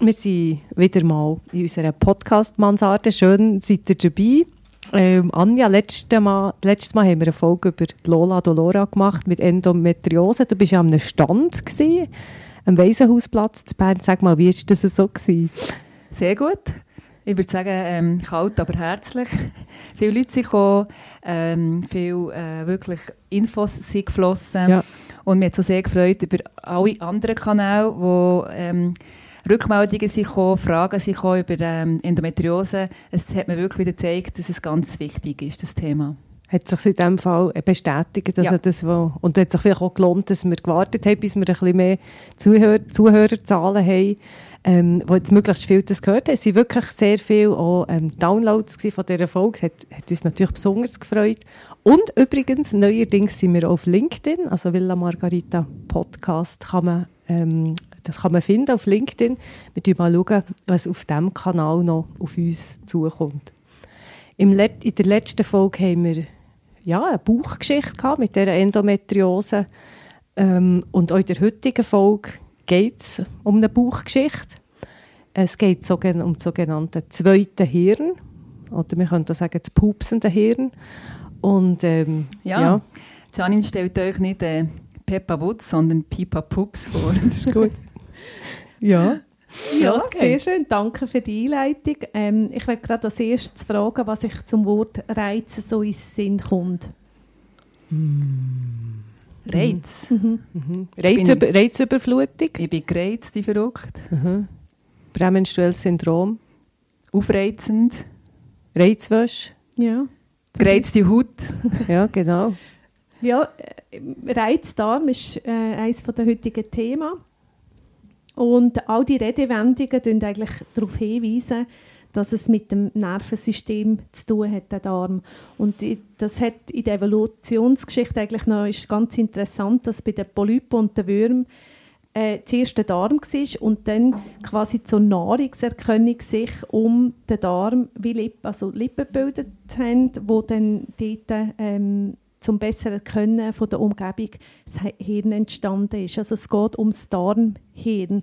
wir sind wieder mal in unserer Podcast-Mansarde. Schön seid ihr dabei. Ähm, Anja, letztes Mal, letztes Mal haben wir eine Folge über die Lola Dolora gemacht mit Endometriose. Du bist ja am Stand, gewesen, am Waisenhausplatz in Bern. Sag mal, wie war das so? Gewesen? Sehr gut. Ich würde sagen, ähm, kalt, aber herzlich. viele Leute sind gekommen, ähm, viele äh, wirklich Infos sind geflossen. Ja. Und mir hat so sehr gefreut über alle anderen Kanäle, ähm, Rückmeldungen sind gekommen, Fragen sind gekommen über ähm, Endometriose. Es hat mir wirklich wieder gezeigt, dass es ganz wichtig ist, das Thema. Hat sich in diesem Fall bestätigt, dass Ja. das wo, und hat sich vielleicht auch gelohnt, dass wir gewartet haben, bis wir ein bisschen mehr Zuhör Zuhörerzahlen haben, ähm, wo jetzt möglichst viel das gehört haben. Es waren wirklich sehr viele auch, ähm, Downloads von dieser Folge. Hat, hat uns natürlich besonders gefreut. Und übrigens, neuerdings sind wir auf LinkedIn, also Villa Margarita Podcast kann man, ähm, das kann man finden auf LinkedIn. Wir schauen mal, schauen, was auf diesem Kanal noch auf uns zukommt. Im Let in der letzten Folge haben wir ja, eine Bauchgeschichte gehabt mit dieser Endometriose. Ähm, und auch in der heutigen Folge geht es um eine Bauchgeschichte. Es geht um das sogenannte zweite Hirn. Oder wir können auch sagen, das pupsende Hirn. Und ähm, Ja. ja. Janine stellt euch nicht äh, Peppa Wutz, sondern Pipa Pups vor. Das ist gut. ja. Ja, sehr schön. Danke für die Einleitung. Ähm, ich werde gerade als erstes fragen, was ich zum Wort Reizen so ins Sinn kommt. Reiz. Mhm. Reizüber Reizüberflutung, Ich bin gereizt, die verrückt. mhm. prämenstruelles Syndrom, Aufreizend. Reizwäsche. Ja. Gereizte Haut. Ja, genau. Ja, äh, Reizdarm ist äh, eines der heutigen Themen. Und all die Redewendungen deuten eigentlich darauf hinweisen, dass es mit dem Nervensystem zu tun hat, der Darm. Und das hat in der Evolutionsgeschichte eigentlich noch ist ganz interessant, dass bei den Polypen und den Würmern äh, zuerst der Darm war und dann quasi zur Nahrungserkennung sich um den Darm wie Lippen, also Lippen gebildet haben, wo dann dort ähm, zum besseren Erkennen von der Umgebung das Hirn entstanden ist. Also es geht ums Darmhirn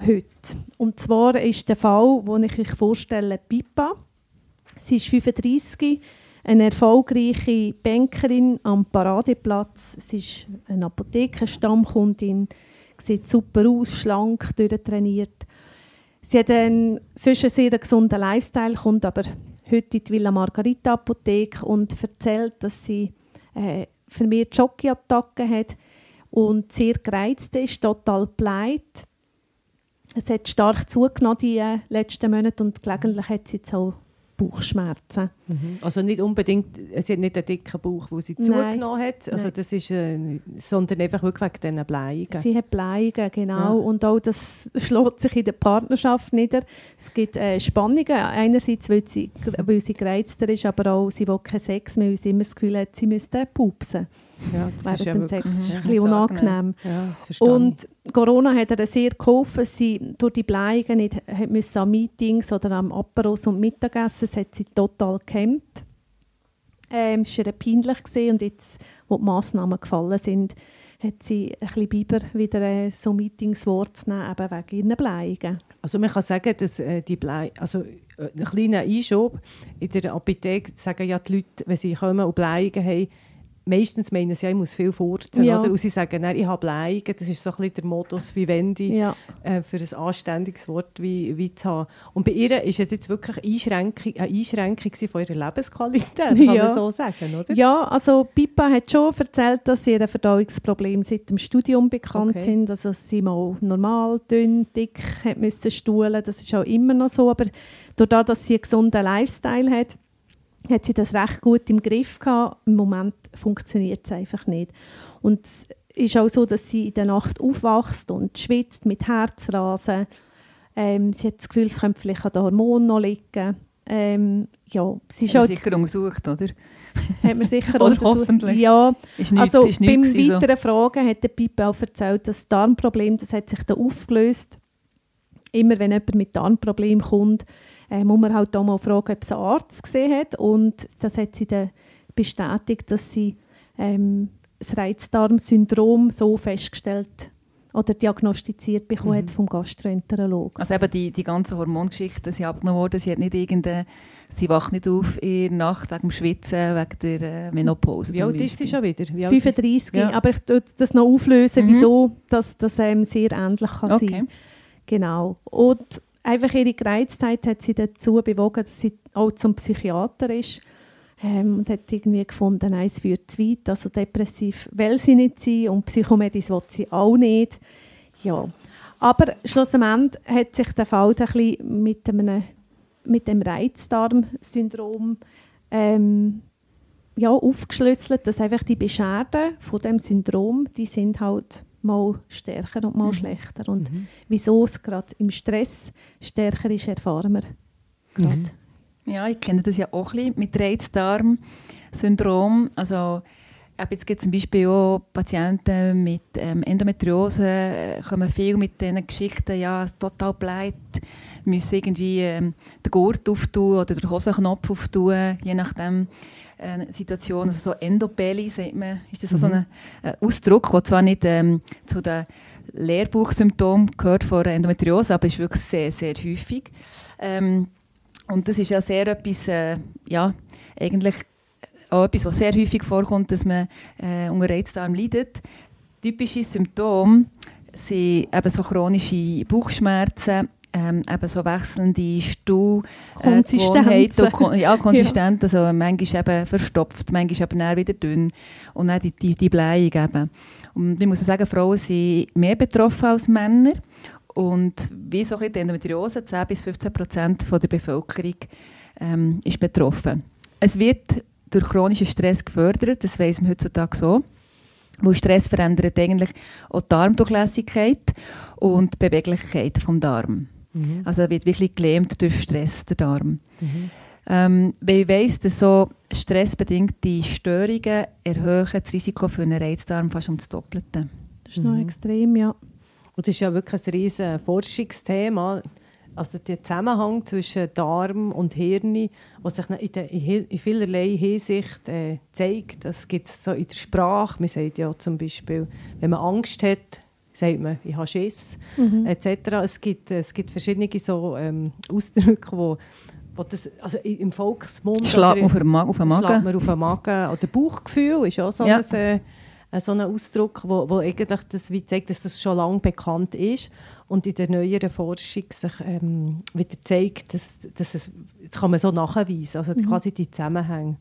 heute. Und zwar ist der Fall, den ich euch vorstelle, Pippa. Sie ist 35, eine erfolgreiche Bankerin am Paradeplatz. Sie ist eine Apothekenstammkundin, sieht super aus, schlank, durchtrainiert. Sie hat einen, sonst einen sehr gesunden Lifestyle, kommt aber heute in die Villa Margarita Apotheke und erzählt, dass sie äh, vermehrt Schockattacken hat und sehr gereizt ist, total bleit. Es hat stark zugenommen die äh, letzten Monate und gelegentlich hat sie jetzt auch Bauchschmerzen. Mhm. Also nicht unbedingt, sie hat nicht einen dicken Bauch, wo sie Nein. zugenommen hat, also Nein. das ist, äh, sondern einfach wirklich wegen diesen Bleiungen. Sie hat Bleiungen, genau. Ja. Und auch das schlägt sich in der Partnerschaft nieder. Es gibt äh, Spannungen. Einerseits, weil sie, weil sie gereizter ist, aber auch, sie will keinen Sex mehr, weil sie immer das Gefühl hat, sie müsste pupsen Ja, das ist während ja dem Sex. wirklich, Das ist Mhm. ein bisschen unangenehm. ja, Und Corona hat ihr sehr geholfen. Sie durch die Bleiungen nicht müssen an Meetings oder am Aperos und Mittagessen. Das hat sie total gehemmt. Ähm, es war ihr peinlich gewesen. und jetzt, wo die Massnahmen gefallen sind, hat sie ein bisschen Biber wieder äh, so Meetings wahrzunehmen, eben wegen ihren Bleiungen. Also man kann sagen, dass äh, die Blei, also äh, ein kleiner Einschub, in der Apotheke sagen ja die Leute, wenn sie kommen und Bleiungen haben, meistens meinen sie, ja, ich muss viel furzen, Ja. oder? Und sie sagen, nein, ich habe Bleiungen, das ist so ein bisschen der Modus wie Wendy, Ja. äh, für ein anständiges Wort wie, wie zu haben. Und bei ihr ist es jetzt wirklich Einschränkung, eine Einschränkung von ihrer Lebensqualität, kann Ja. man so sagen, oder? Ja, also Pippa hat schon erzählt, dass sie ein Verdauungsproblem seit dem Studium bekannt Okay. sind. Also sie mal normal, dünn, dick hat müssen stuhlen. Das ist auch immer noch so. Aber dadurch, dass sie einen gesunden Lifestyle hat, hat sie das recht gut im Griff gehabt. Im Moment funktioniert es einfach nicht. Und es ist auch so, dass sie in der Nacht aufwacht und schwitzt mit Herzrasen. Ähm, sie hat das Gefühl, es könnte vielleicht an den Hormonen noch liegen. Ähm, ja, sie ist Haben halt, sicher untersucht, oder? hat man sicher Oder untersucht. hoffentlich. Ja, Ist nichts, also ist beim gewesen, so. weiteren Fragen hat der Pipe auch erzählt, dass das Darmproblem, das hat sich dann aufgelöst. Immer wenn jemand mit Darmproblem kommt, äh, muss man halt auch mal fragen, ob es einen Arzt gesehen hat. Und das hat sie dann bestätigt, dass sie ähm, das Reizdarmsyndrom so festgestellt oder diagnostiziert bekommen Mhm. hat vom Gastroenterologen. Also eben die, die ganzen Hormongeschichten sind abgenommen worden. Sie hat nicht irgendeine, sie wacht nicht auf in der Nacht wegen dem Schwitzen, wegen der äh, Menopause. Wie alt ist sie schon wieder? Wie alt ist- 35, Ja. aber ich tue das noch auflösen, Mhm. wieso dass das ähm, sehr ähnlich kann Okay. sein Genau. Und einfach ihre Gereiztheit hat sie dazu bewogen, dass sie auch zum Psychiater ist. Ähm, und hat irgendwie gefunden, nein, es führt zu weit. Also depressiv will sie nicht sein und Psychomedis will sie auch nicht. Ja. Aber schlussendlich hat sich der Fall ein bisschen mit, einem, mit dem Reizdarmsyndrom ähm, ja, aufgeschlüsselt, dass einfach die Beschwerden von dem Syndrom, die sind halt mal stärker und mal Mhm. schlechter. Und Mhm. wieso es gerade im Stress stärker ist, erfahren wir gerade. Mhm. Ja, ich kenne das ja auch ein bisschen mit Reizdarmsyndrom. Also eben jetzt gibt es zum Beispiel auch Patienten mit ähm, Endometriose, äh, kommen viel mit diesen Geschichten, ja, total bleit, müssen irgendwie ähm, den Gurt auftun oder den Hosenknopf auftun, je nachdem äh, Situation. Also so Endobelly, sagt man, ist das so, so Mhm. ein äh, Ausdruck, der zwar nicht ähm, zu den Lehrbuchsymptomen gehört von Endometriose, aber ist wirklich sehr, sehr häufig. Ähm, und das ist ja sehr etwas, äh, ja, eigentlich auch etwas, was sehr häufig vorkommt, dass man äh, unter Reizdarm leidet. Typische Symptome sind eben so chronische Bauchschmerzen, ähm, eben so wechselnde Stuhl, äh, Kon ja, konsistent, also manchmal eben verstopft, manchmal aber dann wieder dünn und dann die, die, die Bleiung eben. Und ich muss sagen, Frauen sind mehr betroffen als Männer und wie so die Endometriose, 10 bis 15 Prozent von der Bevölkerung ähm, ist betroffen. Es wird durch chronischen Stress gefördert, das weiss man heutzutage so. Weil Stress verändert eigentlich auch die Darmdurchlässigkeit und die Beweglichkeit vom Darm. Mhm. Also er wird wirklich gelähmt durch Stress, der Darm. Mhm. Ähm, weil ich weiss, dass so stressbedingte Störungen erhöhen das Risiko für einen Reizdarm fast um das Doppelte. Das ist noch Mhm. extrem, ja. Und das ist ja wirklich ein riesiges Forschungsthema. Also der Zusammenhang zwischen Darm und Hirn, was sich in, der, in vielerlei Hinsicht äh, zeigt. Das gibt es so in der Sprache. Man sagt ja zum Beispiel, wenn man Angst hat, sagt man, ich habe Schiss, Mhm. etc. Es gibt, es gibt verschiedene so, ähm, Ausdrücke, wo, wo das, also im Volksmund... Schlägt man auf den, Ma auf den Schlägt Magen. man auf den Magen. Oder Bauchgefühl ist auch so, Ja. ein, äh, so ein Ausdruck, wo, wo eigentlich das wie zeigt, dass das schon lange bekannt ist und in der neueren Forschung sich ähm, wieder zeigt, dass, dass es, das kann man so nachweisen, also Mhm. quasi die Zusammenhänge.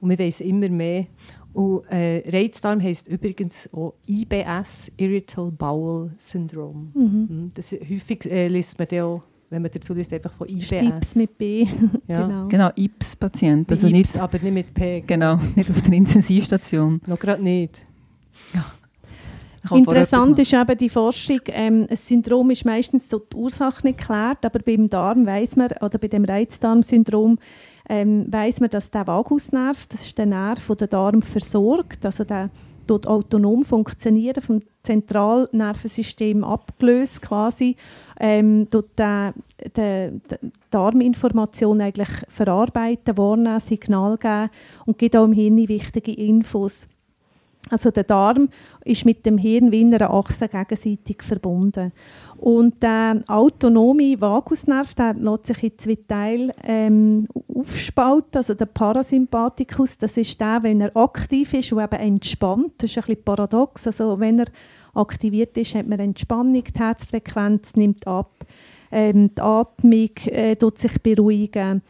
Und wir wissen immer mehr. Und äh, Reizdarm heisst übrigens auch IBS, Irritable Bowel Syndrome. Mhm. Mhm. Das häufig äh, liest man auch, wenn man dazu liest, einfach von IBS. Stips mit B. Ja. genau. Genau, IPS-Patient. Also Wie nicht, aber nicht mit P. genau, nicht auf der Intensivstation. Noch gerade nicht. Interessant ist eben die Forschung, ähm, ein Syndrom ist meistens so die Ursache nicht geklärt, aber beim Darm weiß man, oder bei dem Reizdarmsyndrom ähm, weiß man, dass der Vagusnerv, das ist der Nerv, der den Darm versorgt, also der dort autonom funktionieren, vom Zentralnervensystem abgelöst quasi, ähm, dort der, der, der Darminformation eigentlich verarbeiten, wahrnehmen, Signal geben und gibt auch im Hirn wichtige Infos. Also der Darm ist mit dem Hirn wie in einer Achse gegenseitig verbunden. Und der autonome Vagusnerv der lässt sich in zwei Teile ähm, aufspalten. Also der Parasympathikus, das ist der, wenn er aktiv ist und eben entspannt. Das ist ein bisschen paradox. Also wenn er aktiviert ist, hat man Entspannung, die Herzfrequenz nimmt ab, ähm, die Atmung äh, tut sich beruhigen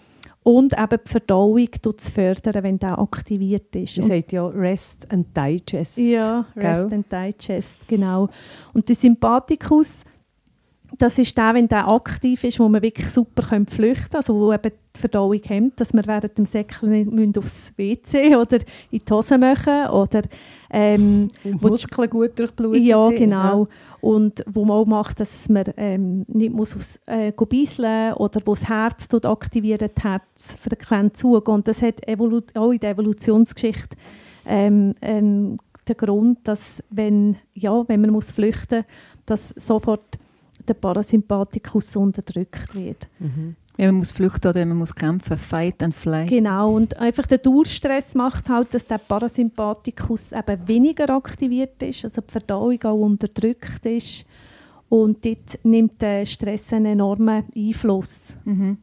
und eben die Verdauung es fördern, wenn der aktiviert ist. Man Und sagt ja Rest and Digest. ja, Rest gell? and Digest, genau. Und der Sympathikus, das ist der, wenn der aktiv ist, wo man wirklich super flüchten kann, also wo eben die Verdauung hemmt, dass wir während dem Säckeln nicht aufs WC oder in die Hose machen oder Ähm, wo Muskeln gut durchblutet Ja, genau. Ja. Und wo man auch macht, dass man ähm, nicht muss aufs äh, bisseln oder wo das Herz dort aktiviert hat, frequent zugehen. Und das hat auch in der Evolutionsgeschichte ähm, ähm, den Grund, dass wenn, ja, wenn man muss flüchten muss, dass sofort der Parasympathikus unterdrückt wird. Mhm. Ja, man muss flüchten oder man muss kämpfen, fight and fly. Genau, und einfach der Durchstress macht halt, dass der Parasympathikus eben weniger aktiviert ist, also die Verdauung auch unterdrückt ist und dort nimmt der Stress einen enormen Einfluss. Mhm.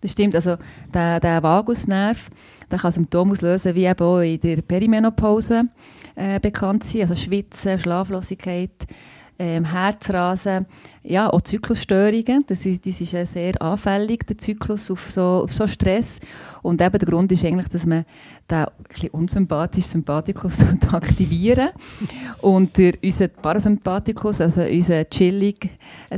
Das stimmt, also der, der Vagusnerv, der kann Symptome auslösen, wie eben auch in der Perimenopause äh, bekannt sind, also Schwitzen, Schlaflosigkeit, ähm, Herzrasen, ja, auch Zyklusstörungen. Das ist, das ist ja sehr anfällig, der Zyklus auf so, auf so Stress. Und eben der Grund ist eigentlich, dass man den ein unsympathischen Sympathikus aktivieren Und der, unser Parasympathikus, also unser chillig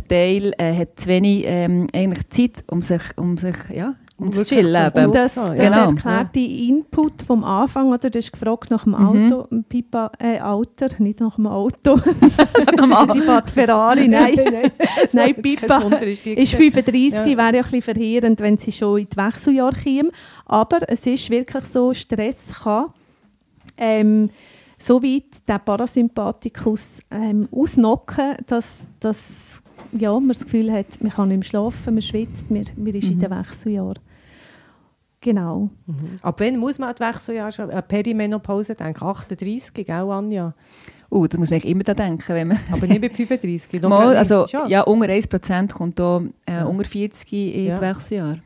Teil, äh, hat zu wenig ähm, eigentlich Zeit, um sich, um sich ja, um zu chillen. Und das, das genau. erklärt die Input vom Anfang, oder? Du hast gefragt nach dem mhm. Auto, mhm. Pipa, äh, Alter, nicht nach dem Auto. Sie fährt Ferrari, nein. nein, nein Pipa ist 35, ja. wäre ja ein bisschen verheerend, wenn sie schon in die Wechseljahre käme. Aber es ist wirklich so, Stress kann ähm, so weit den Parasympathikus ähm, ausnocken, dass, dass ja, man das Gefühl hat, man kann nicht mehr schlafen, man schwitzt, man, man ist mhm. in den Wechseljahren. Genau. Mhm. Ab wann muss man an die Wechseljahre schon? An Perimenopause denken? 38, gell, Anja? Uh, da muss man immer da denken. Wenn man Aber nicht mit 35? Mal, also, ja, unter 1% kommt da äh, ja. unter 40 in ja. die Wechseljahre.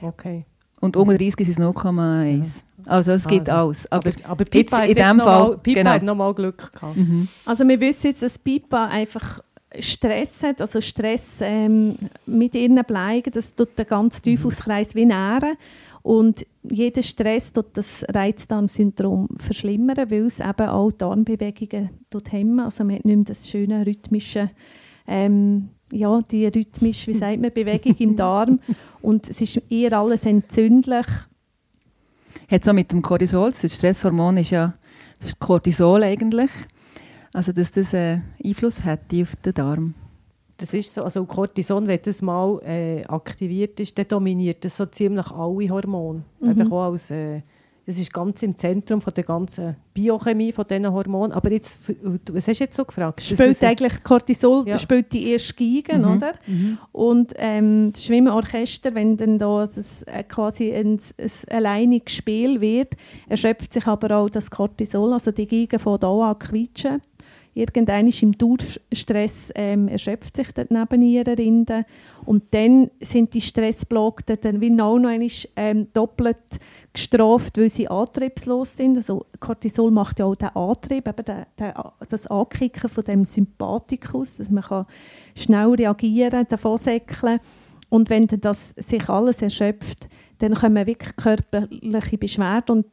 Okay. Und unter 30 ist es 0,1. Ja. Also es ah, gibt alles. Aber, aber, aber Pipa, in dem Fall, mal, Pipa genau. hat noch mal Glück gehabt. Mhm. Also wir wissen jetzt, dass Pipa einfach Stress hat, also Stress ähm, mit ihren bleiben, das tut den ganzen Teufelskreis wie nähren. Und jeder Stress tut das Reizdarmsyndrom verschlimmern, weil es eben auch Darmbewegungen hemmen. Also man hat nicht mehr das schöne rhythmische, ähm, ja, die rhythmische, wie sagt man, Bewegung im Darm. Und es ist eher alles entzündlich. Hat so mit dem Cortisol, das Stresshormon ist ja das Cortisol eigentlich. Also dass das einen Einfluss hätte auf den Darm. Das ist so, also Cortison, wenn das mal äh, aktiviert ist, dann dominiert das so ziemlich alle Hormone. Mhm. Einfach auch als, äh, das ist ganz im Zentrum von der ganzen Biochemie von diesen Hormonen. Aber jetzt, was hast du jetzt so gefragt? Spielt eigentlich Cortisol, ja. spielt die erste Geige, mhm. oder? Mhm. Und ähm, das Schwimmerorchester, wenn dann da das, äh, quasi ein, ein alleiniges Spiel wird, erschöpft sich aber auch das Cortisol, also die Geige von da an quietschen irgendwann im Durchstress ähm, erschöpft sich neben ihrer Rinde und dann sind die Stressblockten dann wie noch einmal, ähm, doppelt gestraft, weil sie antriebslos sind. Also Cortisol macht ja auch den Antrieb, eben den, den, das Ankicken von dem Sympathikus, dass man kann schnell reagieren, davon säckeln. Und wenn dann das sich alles erschöpft, dann kommen wirklich körperliche Beschwerden und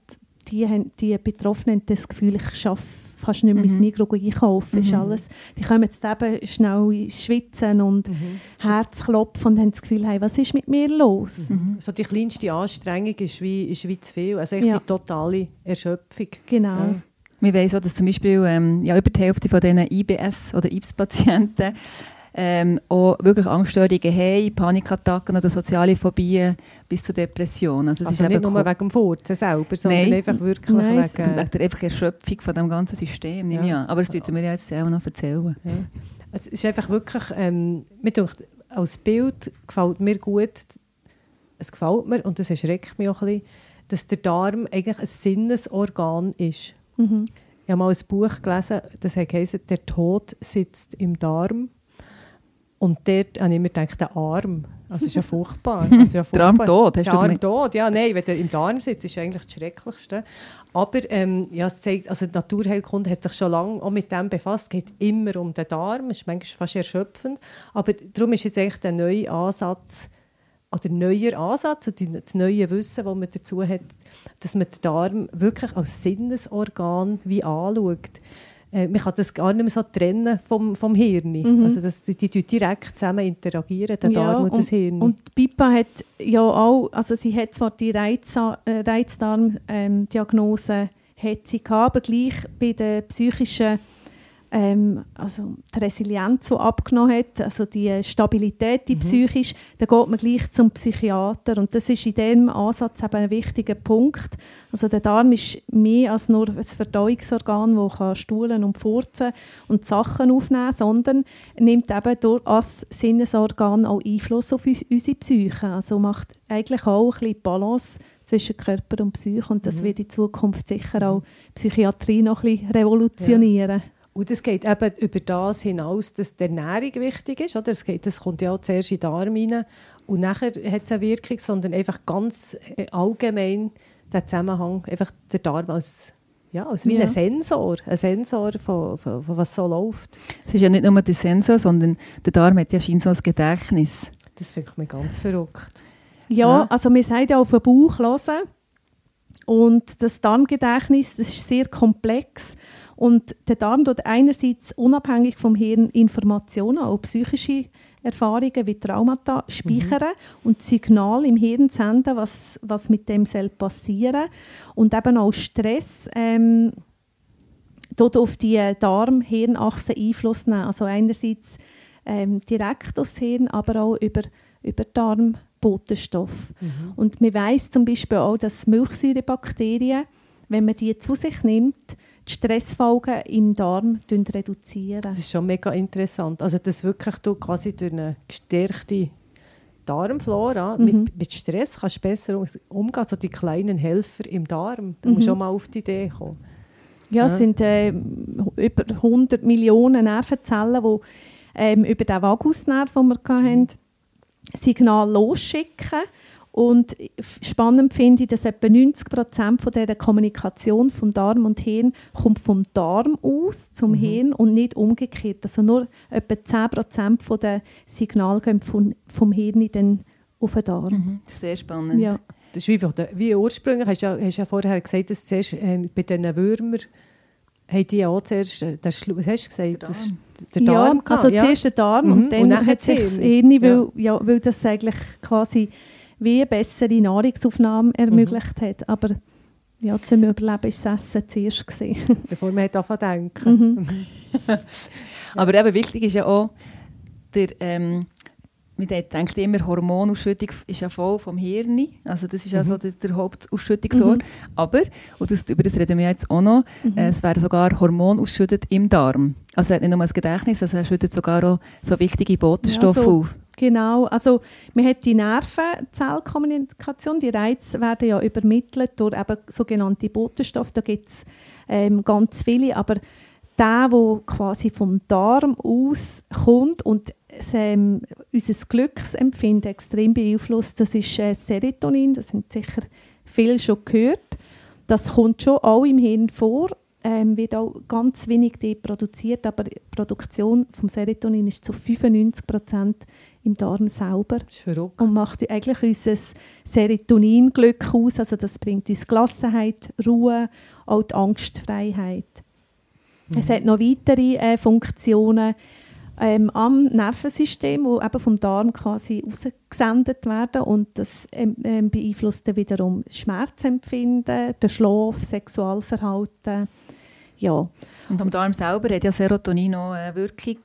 die, haben, die Betroffenen haben das Gefühl, ich schaffe kannst nicht mehr mhm. ins Mikro einkaufen. Mhm. Ist alles, die kommen jetzt eben schnell schwitzen und mhm. Herzklopfen und haben das Gefühl, hey, was ist mit mir los? Mhm. So die kleinste Anstrengung ist wie, ist wie zu viel. Also ja. die totale Erschöpfung. Genau. Ja. Wir wissen auch, dass zum Beispiel ähm, ja, über die Hälfte von diesen IBS- oder IBS-Patienten ähm, auch wirklich Angststörungen haben, Panikattacken oder soziale Phobien bis zu Depressionen. Also, also nicht nur wegen dem Furzen selber, sondern Nein. einfach wirklich Nein. wegen... wegen der einfach Erschöpfung von dem ganzen System, nehme ja. Aber das dürfen wir ja jetzt auch noch erzählen. Ja. Es ist einfach wirklich... Ähm, mir denkt, als Bild gefällt mir gut, es gefällt mir und das erschreckt mich auch ein bisschen, dass der Darm eigentlich ein Sinnesorgan ist. Mhm. Ich habe mal ein Buch gelesen, das heißt, der Tod sitzt im Darm. Und dort habe ich mir gedacht, der Arm, also ist ja furchtbar. Also ja furchtbar. Der Arm tot, hast der Arm tot, ja, nein, wenn er im Darm sitzt, ist eigentlich das Schrecklichste. Aber ähm, ja, es zeigt, also die Naturheilkunde hat sich schon lange auch mit dem befasst, es geht immer um den Darm, es ist manchmal fast erschöpfend, aber darum ist jetzt eigentlich der neue Ansatz, oder neuer Ansatz und das neue Wissen, das man dazu hat, dass man den Darm wirklich als Sinnesorgan wie anschaut äh, man kann das gar nicht mehr so trennen vom, vom Hirn. Mhm. Also das, die, die direkt zusammen interagieren, der ja, Darm und, und, das Hirn. Und Pippa hat ja auch, also sie hat zwar die äh, Reizdarmdiagnose ähm, hat sie gehabt, aber gleich bei den psychischen ähm, also die Resilienz, die abgenommen hat, also die Stabilität, die mhm. psychisch, dann geht man gleich zum Psychiater. Und das ist in diesem Ansatz eben ein wichtiger Punkt. Also der Darm ist mehr als nur ein Verdauungsorgan, das kann stuhlen und furzen und Sachen aufnehmen sondern nimmt eben durch als Sinnesorgan auch Einfluss auf unsere Psyche. Also macht eigentlich auch ein bisschen Balance zwischen Körper und Psyche und das mhm. wird in Zukunft sicher auch Psychiatrie noch ein bisschen revolutionieren. Ja. Und es geht eben über das hinaus, dass die Ernährung wichtig ist. Oder? Es geht, das kommt ja auch zuerst in den Darm rein und nachher hat es eine Wirkung, sondern einfach ganz äh, allgemein der Zusammenhang, einfach der Darm als, ja, als wie ja. ein Sensor, ein Sensor von, von, von, was so läuft. Es ist ja nicht nur der Sensor, sondern der Darm hat ja so ein Gedächtnis. Das finde ich mir ganz verrückt. Ja, ja, also wir sagen ja auf den Bauch hören und das Darmgedächtnis, das ist sehr komplex und der Darm tut einerseits unabhängig vom Hirn Informationen, auch psychische Erfahrungen wie Traumata speichern mhm. und Signal im Hirn senden, was, was mit dem soll passieren und eben auch Stress ähm, dort auf die Darm-Hirnachse Einfluss nehmen. Also einerseits ähm, direkt aufs Hirn, aber auch über, über Darmbotenstoff. Mhm. Und man weiß zum Beispiel auch, dass Milchsäurebakterien, wenn man die zu sich nimmt, die Stressfolgen im Darm reduzieren. Das ist schon mega interessant. Also dass wirklich du quasi durch eine gestärkte Darmflora mhm. mit, mit, Stress kannst du besser umgehen. Also die kleinen Helfer im Darm, da mhm. musst du schon mal auf die Idee kommen. Ja, es sind äh, über 100 Millionen Nervenzellen, die ähm, über den Vagusnerv, den wir hatten, Signal losschicken und spannend finde ich, dass etwa 90 Prozent von dieser Kommunikation vom Darm und Hirn kommt vom Darm aus zum mhm. Hirn und nicht umgekehrt. Also nur etwa 10 Prozent von den Signalen gehen vom, vom Hirn dann auf den Darm. Mhm. Sehr spannend. Ja. Das ist wie, wie ursprünglich, hast du ja, hast ja vorher gesagt, dass zuerst äh, bei diesen Würmern haben die auch zuerst, äh, das, was hast du gesagt? Der Darm. der Darm ja, also ja. zuerst der Darm mhm. und dann, und dann hat sich das Hirn, weil, ja. ja. weil das eigentlich quasi wie eine bessere Nahrungsaufnahme ermöglicht mhm. hat. Aber ja, zum Überleben war das Essen zuerst. Bevor man davon denken. Mhm. Aber eben wichtig ist ja auch, der, ähm, man denkt immer, Hormonausschüttung ist ja voll vom Hirn. Also das ist ja so mhm. der, der Hauptausschüttungsort. Mhm. Aber, und das, über das reden wir jetzt auch noch, mhm. äh, es werden sogar Hormone ausschüttet im Darm. Also er hat nicht nur das Gedächtnis, also er schüttet sogar auch so wichtige Botenstoffe ja, so, auf. Genau, also man hat die Nervenzellkommunikation, die Reize werden ja übermittelt durch eben sogenannte Botenstoffe, da gibt es ähm, ganz viele, aber der, der quasi vom Darm aus kommt und ähm, unser Glücksempfinden extrem beeinflusst, das ist äh, Serotonin, das sind sicher viele schon gehört. Das kommt schon auch im Hirn vor, ähm, wird auch ganz wenig produziert, aber die Produktion vom Serotonin ist zu 95 Prozent im Darm selber und macht eigentlich unser Serotonin-Glück aus. Also das bringt uns Gelassenheit, Ruhe, auch die Angstfreiheit. Mhm. Es hat noch weitere äh, Funktionen ähm, am Nervensystem, die eben vom Darm quasi ausgesendet werden und das ähm, ähm, beeinflusst dann wiederum das Schmerzempfinden, den Schlaf, Sexualverhalten. Ja. Und am Darm selber hat ja Serotonin auch eine Wirkung.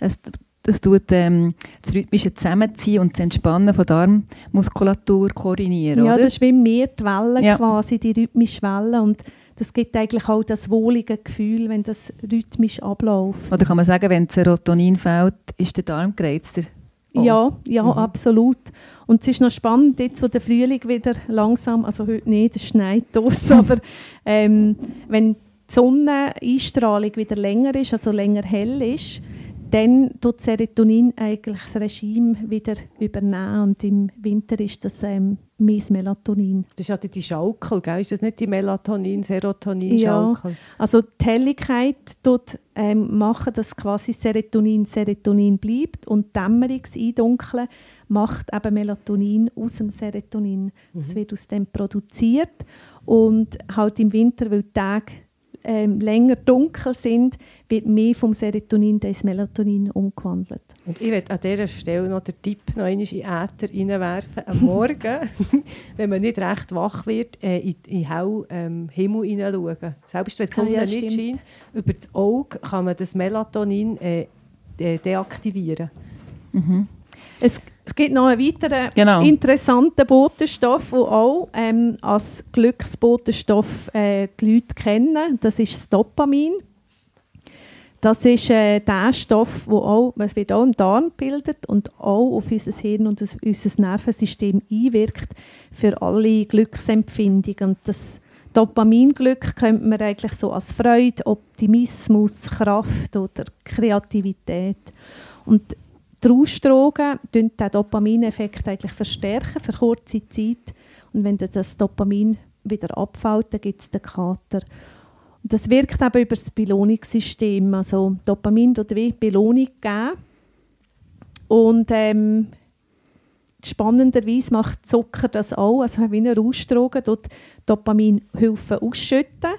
Es, das tut ähm, das rhythmische Zusammenziehen und das Entspannen von Darmmuskulatur koordinieren. Ja, oder? das ist wie mehr die Wellen ja. quasi, die rhythmische Wellen. Und das gibt eigentlich auch das wohlige Gefühl, wenn das rhythmisch abläuft. Oder kann man sagen, wenn Serotonin fehlt, ist der Darm gereizter? Oh. Ja, ja, mhm. absolut. Und es ist noch spannend, jetzt wo der Frühling wieder langsam, also heute nicht, es schneit draussen, aber ähm, wenn die Sonneneinstrahlung wieder länger ist, also länger hell ist, dann tut Serotonin eigentlich das Regime wieder übernehmen und im Winter ist das ähm, mehr Melatonin. Das ist ja die Schaukel, gell? ist das nicht die Melatonin-Serotonin-Schaukel? Ja, also die Helligkeit tut ähm, machen, dass quasi Serotonin Serotonin bleibt und Dämmerungseindunkle macht eben Melatonin aus dem Serotonin. Es mhm. wird aus dem produziert und halt im Winter, weil die Tage ähm, länger dunkel sind, wird mehr vom Serotonin ins Melatonin umgewandelt. Und ich werde an dieser Stelle noch den Tipp noch einmal in den Äther reinwerfen. Am Morgen, wenn man nicht recht wach wird, äh, in den hellen ähm, Himmel hineinschauen. Selbst wenn die Sonne Ah, ja, nicht scheint, über das Auge kann man das Melatonin äh, de deaktivieren. Es, es gibt noch einen weiteren Genau. interessanten Botenstoff, der auch ähm, als Glücksbotenstoff äh, die Leute kennen. Das ist das Dopamin. Das ist äh, der Stoff, wo auch, es wird auch im Darm gebildet und auch auf unser Hirn und auf unser Nervensystem einwirkt für alle Glücksempfindungen. Und das Dopaminglück könnte man eigentlich so als Freude, Optimismus, Kraft oder Kreativität. Und verstärken den Dopamineffekt eigentlich verstärken für kurze Zeit. Und wenn das Dopamin wieder abfällt, dann gibt es den Kater. Und das wirkt eben über das Belohnungssystem. Also Dopamin tut wie Belohnung geben. Und ähm, spannenderweise macht Zucker das auch. Also wie eine Rauschdroge, dort Dopaminhilfen ausschütten.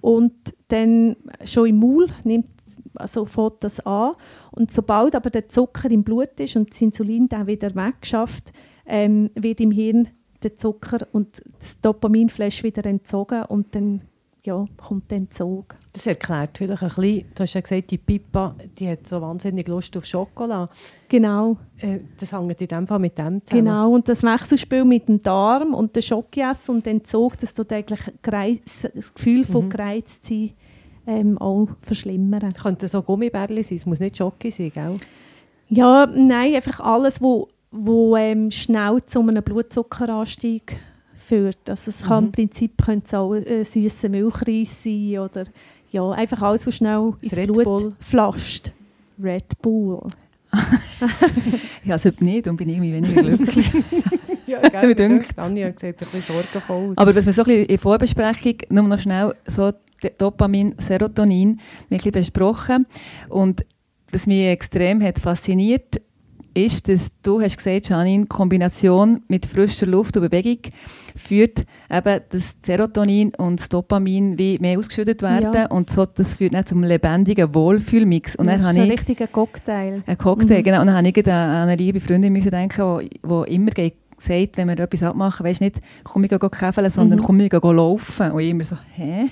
Und dann schon im Maul nimmt also fängt das an. Und sobald aber der Zucker im Blut ist und das Insulin dann wieder wegschafft, ähm, wird im Hirn der Zucker und das Dopaminflash wieder entzogen und dann ja, kommt der Entzug. Das erklärt vielleicht ein bisschen, du hast ja gesagt, die Pippa, die hat so wahnsinnig Lust auf Schokolade. Genau, Äh, das hängt in dem Fall mit dem zusammen. genau. Und das Wechselspiel mit dem Darm und der Schokoessen und Entzug, das tut eigentlich gereiz, das Gefühl von Mhm. gereizt sein ähm, auch verschlimmern. Könnte so Gummibärli sein, es muss nicht Schoki sein, gell? Ja, nein, einfach alles, wo, wo ähm, schnell zu einem Blutzuckeranstieg führt. Also es kann Mhm. im Prinzip könnte es auch äh, süßer Milchreis sein oder ja, einfach alles, was schnell ins Red Blut Bull. flasht. Red Bull. Ja, also nicht, dann bin irgendwie weniger glücklich. Ja, Mir gell, dünkt's. Anja sieht ein bisschen sorgenvoll aus. Aber was wir so ein bisschen in Vorbesprechung, nur noch schnell, so Dopamin, Serotonin, wir ein bisschen besprochen. Und was mich extrem hat fasziniert, ist, dass du hast gesagt, Janine, Kombination mit frischer Luft und Bewegung führt eben das Serotonin und das Dopamin wie mehr ausgeschüttet werden Ja. und so, das führt dann zum lebendigen Wohlfühlmix. Und das dann ist ein ich richtiger Cocktail. ein Cocktail, Mhm. genau. Und dann habe ich an eine liebe Freundin müssen denken, die, die immer ge- sagt, wenn wir etwas abmachen, weisst nicht, komm ich gehen käfeln, sondern Mhm. komm ich gehen laufen. Und ich immer so, hä?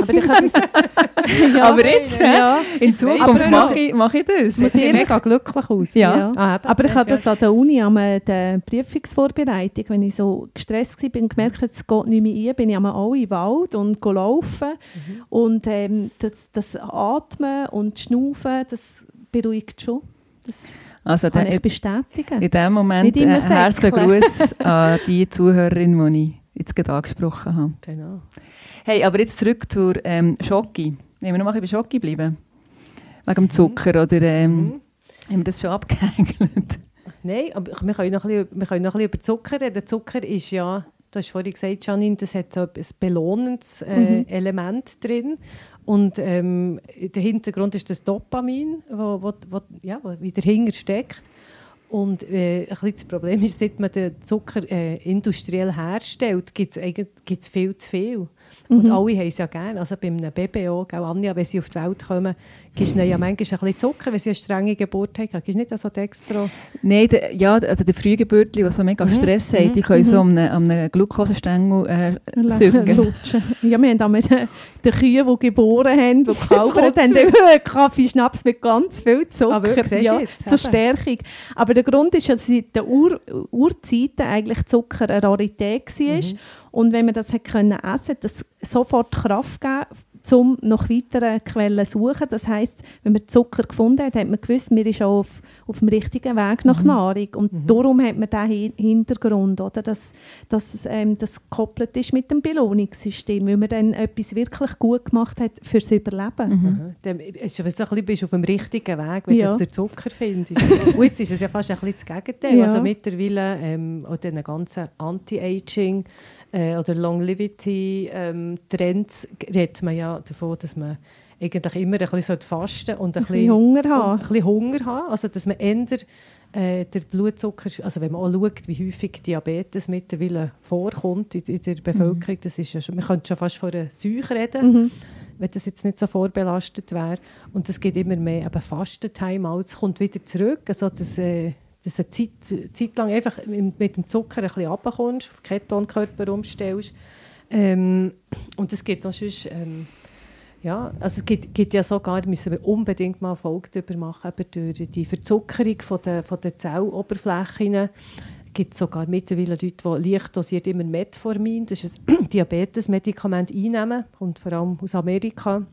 Aber ja, Aber jetzt, ja. In Zukunft mache ich, mache ich das. Sieht sie mega glücklich aus. Ja. Ja. Ah, Aber ich habe das an der Uni, an der Prüfungsvorbereitung, wenn ich so gestresst war, bin gemerkt, habe, es geht nicht mehr ein, bin ich einmal auch im Wald und laufen. Mhm. Und ähm, das, das Atmen und Schnaufen, das beruhigt schon. Das Also kann ich bestätigen. in dem Moment äh, herzlichen. Gruß an die Zuhörerin, die ich jetzt gerade angesprochen habe. Genau. Hey, aber jetzt zurück zur ähm, Schoki. Wenn wir noch mal bei Schoki bleiben. Wegen dem Zucker oder ähm, Mhm. haben wir das schon abgehängelt? Nein, aber wir können, noch ein bisschen, wir können noch ein bisschen über Zucker reden. Zucker ist ja, du hast vorhin gesagt, Janine, das hat so ein belohnendes äh, Mhm. Element drin. Und ähm, der Hintergrund ist das Dopamin, wo, wo, wo, ja, wo wieder dahinter steckt. Und äh, ein bisschen das Problem ist, seit man den Zucker äh, industriell herstellt, gibt es viel zu viel. Und Mhm. alle haben es ja gerne. Also bei einem Baby auch, Anja, wenn sie auf die Welt kommen, gibst ihnen ja manchmal ein bisschen Zucker, wenn sie eine strenge Geburt haben. Gibst nicht so extra... Nein, der, ja, also die Frühgeburtler, die so mega Mhm, Stress mhm, haben, die können mhm. so an einem, einem Glukosestängel äh. Lutschen. Ja, wir haben da mit den den Kühen, die geboren haben, die gekalbert So haben, zu- immer Kaffee, Schnaps mit ganz viel Zucker. Ah, wirklich? Ja, jetzt? zur. Stärkung. Aber der Grund ist, dass in den Ur Urzeiten eigentlich Zucker eine Rarität war. Mhm. Und wenn man das hat können essen hat das sofort Kraft gegeben, um nach weiteren Quellen zu suchen. Das heisst, wenn man Zucker gefunden hat, hat man gewusst, man ist auch auf, auf dem richtigen Weg nach Nahrung. Und Mhm. darum hat man diesen Hi- Hintergrund, oder? Dass, dass ähm, das gekoppelt ist mit dem Belohnungssystem, weil man dann etwas wirklich gut gemacht hat fürs Überleben. Mhm. Mhm. Dann ist ein bisschen, bist du auf dem richtigen Weg, wenn Ja. du den Zucker findest. Und jetzt ist es ja fast ein bisschen das Gegenteil. Ja. Also mittlerweile ähm, auch den ganzen Anti-Aging äh, oder Longevity-Trends redet man ja davon, dass man eigentlich immer ein bisschen fasten und ein, Ein bisschen Hunger haben. und ein bisschen Hunger haben. Also dass man eher äh, der Blutzucker, also wenn man auch schaut, wie häufig Diabetes mittlerweile vorkommt in, in der Bevölkerung, das ist ja schon, man könnte schon fast von einer Seuche reden Mhm. wenn das jetzt nicht so vorbelastet wäre. Und es geht immer mehr eben Fastentime-Outs, kommt wieder zurück, also das, äh, dass du eine Zeit, Zeit lang einfach mit dem Zucker ein bisschen runterkommst, auf Ketonkörper umstellst. Ähm, und es gibt sonst, ähm, ja, also es gibt, gibt ja sogar, müssen wir unbedingt mal Folge darüber machen, über die Verzuckerung von der, von der Zelloberflächen. Es gibt sogar mittlerweile Leute, die leicht dosiert immer Metformin, das ist ein Diabetesmedikament, einnehmen, und vor allem aus Amerika.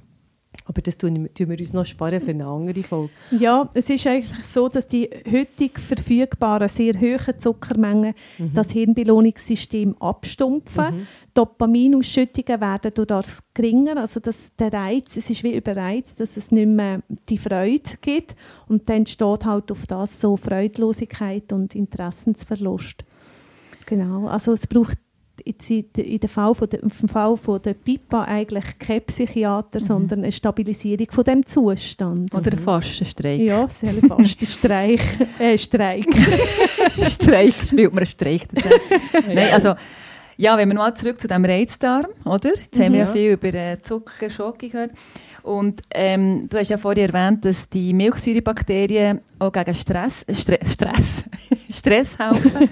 Aber das tun, tun wir uns noch sparen für eine andere Folge. Ja, es ist eigentlich so, dass die heutig verfügbaren sehr hohen Zuckermengen mhm. das Hirnbelohnungssystem abstumpfen. Mhm. Dopaminausschüttungen werden durch das geringer, also dass der Reiz, es ist wie überreizt, dass es nicht mehr die Freude gibt und dann entsteht halt auf das so Freudlosigkeit und Interessensverlust. Genau, also es braucht jetzt in, der Fall von der, im Fall von der Pipa eigentlich kein Psychiater, mhm. sondern eine Stabilisierung von dem Zustand. Oder ein Fastenstreik. Ja, es ist ein Fastenstreik. äh, Streik. Streik, spielt man einen Streik. Nein, also, ja, wenn wir mal zurück zu dem Reizdarm, oder? Jetzt mhm, haben wir ja, ja viel über äh, Zucker, Schoki gehört. Und ähm, du hast ja vorhin erwähnt, dass die Milchsäurebakterien auch gegen Stress, Stre Stress, Stress helfen.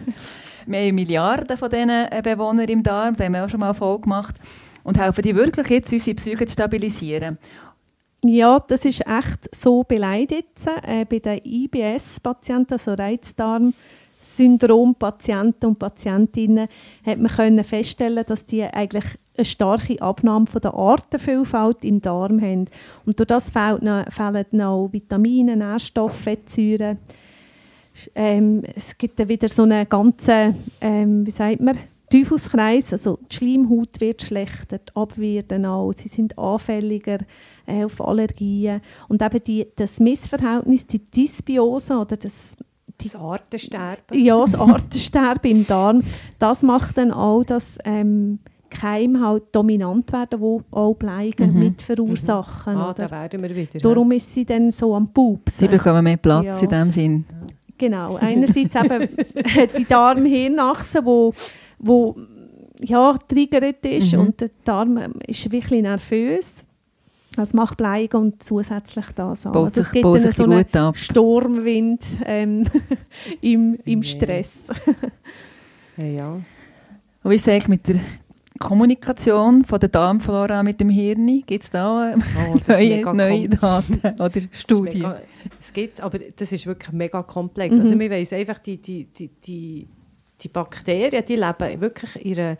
Haben Milliarden von diesen äh, Bewohnern im Darm, da haben wir auch schon mal Folge gemacht. Und helfen die wirklich jetzt, unsere Psyche zu stabilisieren? Ja, das ist echt so beleidigt. Äh, bei den IBS-Patienten, also Reizdarm, Syndrom-Patienten und Patientinnen hat man können feststellen, dass die eigentlich eine starke Abnahme von der Artenvielfalt im Darm haben. Und durch das fehlen noch Vitamine, Nährstoffe, Fettsäuren, ähm, es gibt dann wieder so einen ganzen, ähm, wie sagt man, Teufelskreis, also die Schleimhaut wird schlechter, die Abwehr auch, sie sind anfälliger äh, auf Allergien und eben die, das Missverhältnis, die Dysbiose oder das das Artensterben. Ja, das Artensterben im Darm, das macht dann auch, dass ähm, Keime halt dominant werden, die auch Bleigen mhm. mit verursachen. Mhm. Ah, da werden wir wieder. Darum ja. ist sie dann so am Pups. Sie bekommen mehr Platz ja. in dem Sinn. Genau, einerseits eben die Darmhirnachse, wo, wo ja, triggert ist mhm. und der Darm ist wirklich nervös. Das macht Bleigen und zusätzlich das an. Also es gibt dann so einen Sturmwind ähm, im, im Stress. ja, ja. Und wie ist es mit der Kommunikation von der Darmflora mit dem Hirn? Gibt es da oh, neue, neue Daten oder Studien? Es gibt aber das ist wirklich mega komplex. Mhm. Also wir wissen einfach, die, die, die, die, die Bakterien, die leben wirklich ihre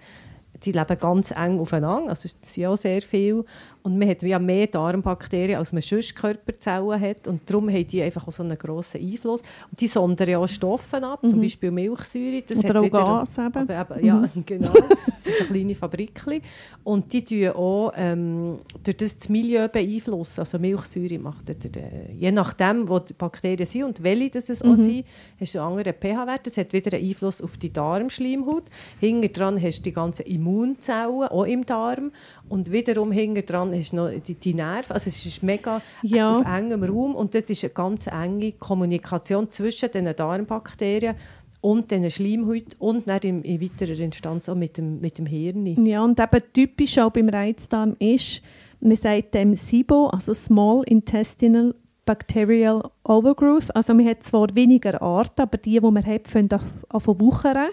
die leben ganz eng aufeinander, also das sind auch sehr viel. Und man hat ja mehr Darmbakterien, als man sonst Körperzellen hat. Und darum haben die einfach auch so einen grossen Einfluss. Und die sondern ja auch Stoffe ab, mhm. zum Beispiel Milchsäure. Das Oder auch Gas eben. Eben ja, mhm. genau. Das sind so kleine Fabriken. Und die tun auch ähm, durch das, das Milieu beeinflussen. Also Milchsäure macht, der, der, je nachdem, wo die Bakterien sind und welche das es mhm. auch sind, hast du einen anderen pH-Wert. Das hat wieder einen Einfluss auf die Darmschleimhaut. Hinten dran hast du die ganzen Immunzellen, auch im Darm. Und wiederum hinten dran hast noch die, die Nerven. Also es ist mega ja. auf engem Raum und das ist eine ganz enge Kommunikation zwischen den Darmbakterien und den Schleimhäuten und dann in, in weiterer Instanz auch mit dem, mit dem Hirn. Ja, und eben typisch auch beim Reizdarm ist, man sagt dem SIBO, also Small Intestinal Bacterial Overgrowth. Also man hat zwar weniger Arten, aber die, die man hat, fangen an, an wuchern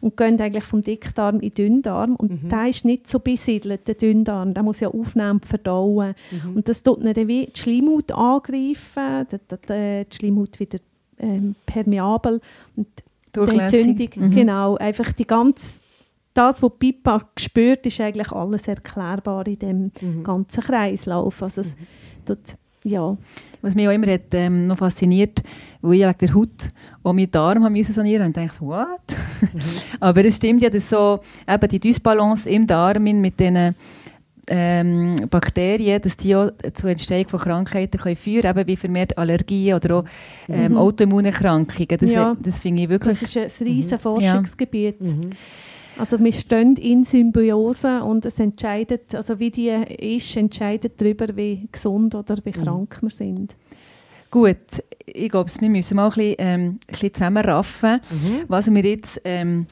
und gehen eigentlich vom Dickdarm in den Dünndarm. Und mhm. der ist nicht so besiedelt, der Dünndarm. Der muss ja aufnehmen, verdauen. Mhm. Und das tut dann wie die Schleimhaut angreifen, die, die, die Schleimhaut wieder ähm, permeabel. Und Entzündung, mhm. genau, einfach die ganze das, was Pippa spürt, ist eigentlich alles erklärbar in dem mhm. ganzen Kreislauf. Also es, mhm. Ja. Was mich auch immer hat, ähm, noch fasziniert, wo ich wegen der Haut auch meinen Darm haben müssen sanieren und dachte, what? Mhm. Aber es stimmt ja, dass so eben die Dysbalance im Darm mit diesen ähm, Bakterien, dass die auch zur Entstehung von Krankheiten können führen können, wie vermehrt Allergien oder auch ähm, mhm. Autoimmunerkrankungen. Das, ja, das finde ich wirklich... Das ist ein riesiges mhm. Forschungsgebiet. Ja. Mhm. Also wir stehen in Symbiose und es entscheidet, also wie die ist, entscheidet darüber, wie gesund oder wie mhm. krank wir sind. Gut, ich glaube, wir müssen mal ein bisschen, ähm, ein bisschen zusammenraffen, mhm. was wir jetzt ähm,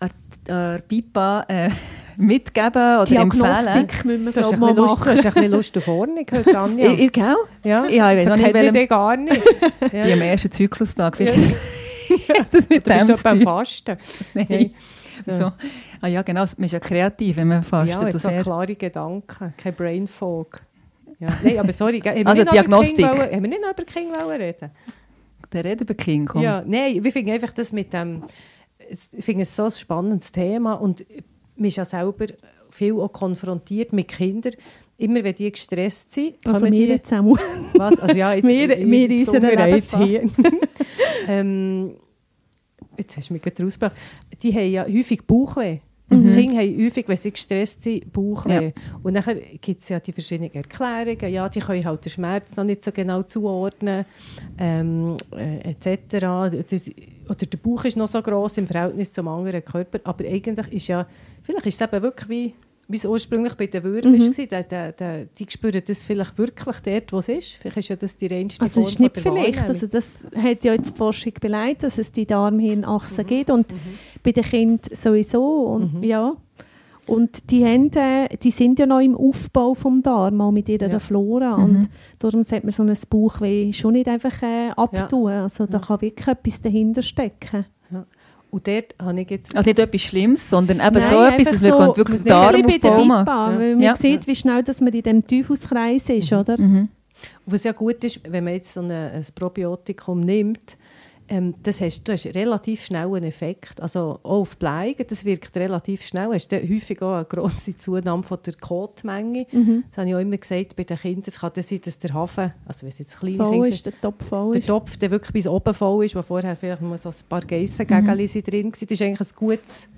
an, an Pipa äh, mitgeben oder empfehlen? Diagnostik müssen wir glaub, ein mal Lust, du machen. hast ein bisschen Lust auf Ordnung heute, Anja. Ich, ich, gell? ja, Ja, ich weiß so noch nicht, welchem- ich dich gar nicht. Ja. Die am ersten Zyklustag. Ja. Das mit Du bist schon beim. Fasten. Nein. So. Ah ja, genau. Man ist ja kreativ, wenn man fastet. Ja, jetzt so sehr- klare Gedanken, kein Brain Fog. Ja. Nein, aber sorry, haben wir Also über Diagnostik. King wollen- Haben wir nicht noch über King reden? Der redet über King. Komm. Ja, nein, ich finde einfach das mit dem, es- ich finde es so ein spannendes Thema und man ist ja selber viel auch konfrontiert mit Kindern. Immer wenn die gestresst sind, Also kommen wir die, jetzt auch. was? Also ja, jetzt, Wir- wir in unserer Lebensphase. hier. ähm, jetzt hast du mich gerade rausgebracht. Die haben ja häufig Bauchweh. Mhm. Kinder haben häufig, wenn sie gestresst sind, Bauchweh. Ja. Und dann gibt es ja die verschiedenen Erklärungen. Ja, die können halt den Schmerz noch nicht so genau zuordnen, ähm, äh, etc. Der, oder der Bauch ist noch so groß im Verhältnis zum anderen Körper. Aber eigentlich ist ja, vielleicht ist es eben wirklich wie, wie es ursprünglich bei den Würmern Mhm. war. Da, da, da, die spüren das vielleicht wirklich dort, wo es ist. Vielleicht ist ja das die reinste Also Form ist nicht vielleicht, Wahrnehmung. also das hat ja jetzt die Forschung beleidigt, dass es die Darmhirnachse gibt und bei den Kindern sowieso und Mhm. ja und die, haben, äh, die sind ja noch im Aufbau vom Darm, auch mit ihrer Ja. Flora Mhm. und darum sollte man so ein Bauchweh schon nicht einfach äh, abtun, also da Ja. kann wirklich etwas dahinter stecken. Und dort habe ich jetzt... Also nicht etwas Schlimmes, sondern eben Nein, so etwas, dass man so- wirklich Ein bisschen bei der Darmaufbau machen weil man Ja. sieht, wie schnell dass man in dem Teufelskreis ist, oder? Mhm. Was ja gut ist, wenn man jetzt so eine, ein Probiotikum nimmt, ähm, das hast, du hast relativ schnell einen Effekt. Also auch auf Bleigen, das wirkt relativ schnell. Du hast häufig auch eine grosse Zunahme von der Kotmenge. Mhm. Das habe ich auch immer gesagt, bei den Kindern, es kann dann sein, dass der Hafen, also wenn es jetzt kleine Voll Kinder ist, der Topf voll der ist. Topf der wirklich bis oben voll ist, wo vorher vielleicht nur so ein paar Geissengägel Mhm. drin waren. Das ist eigentlich ein gutes,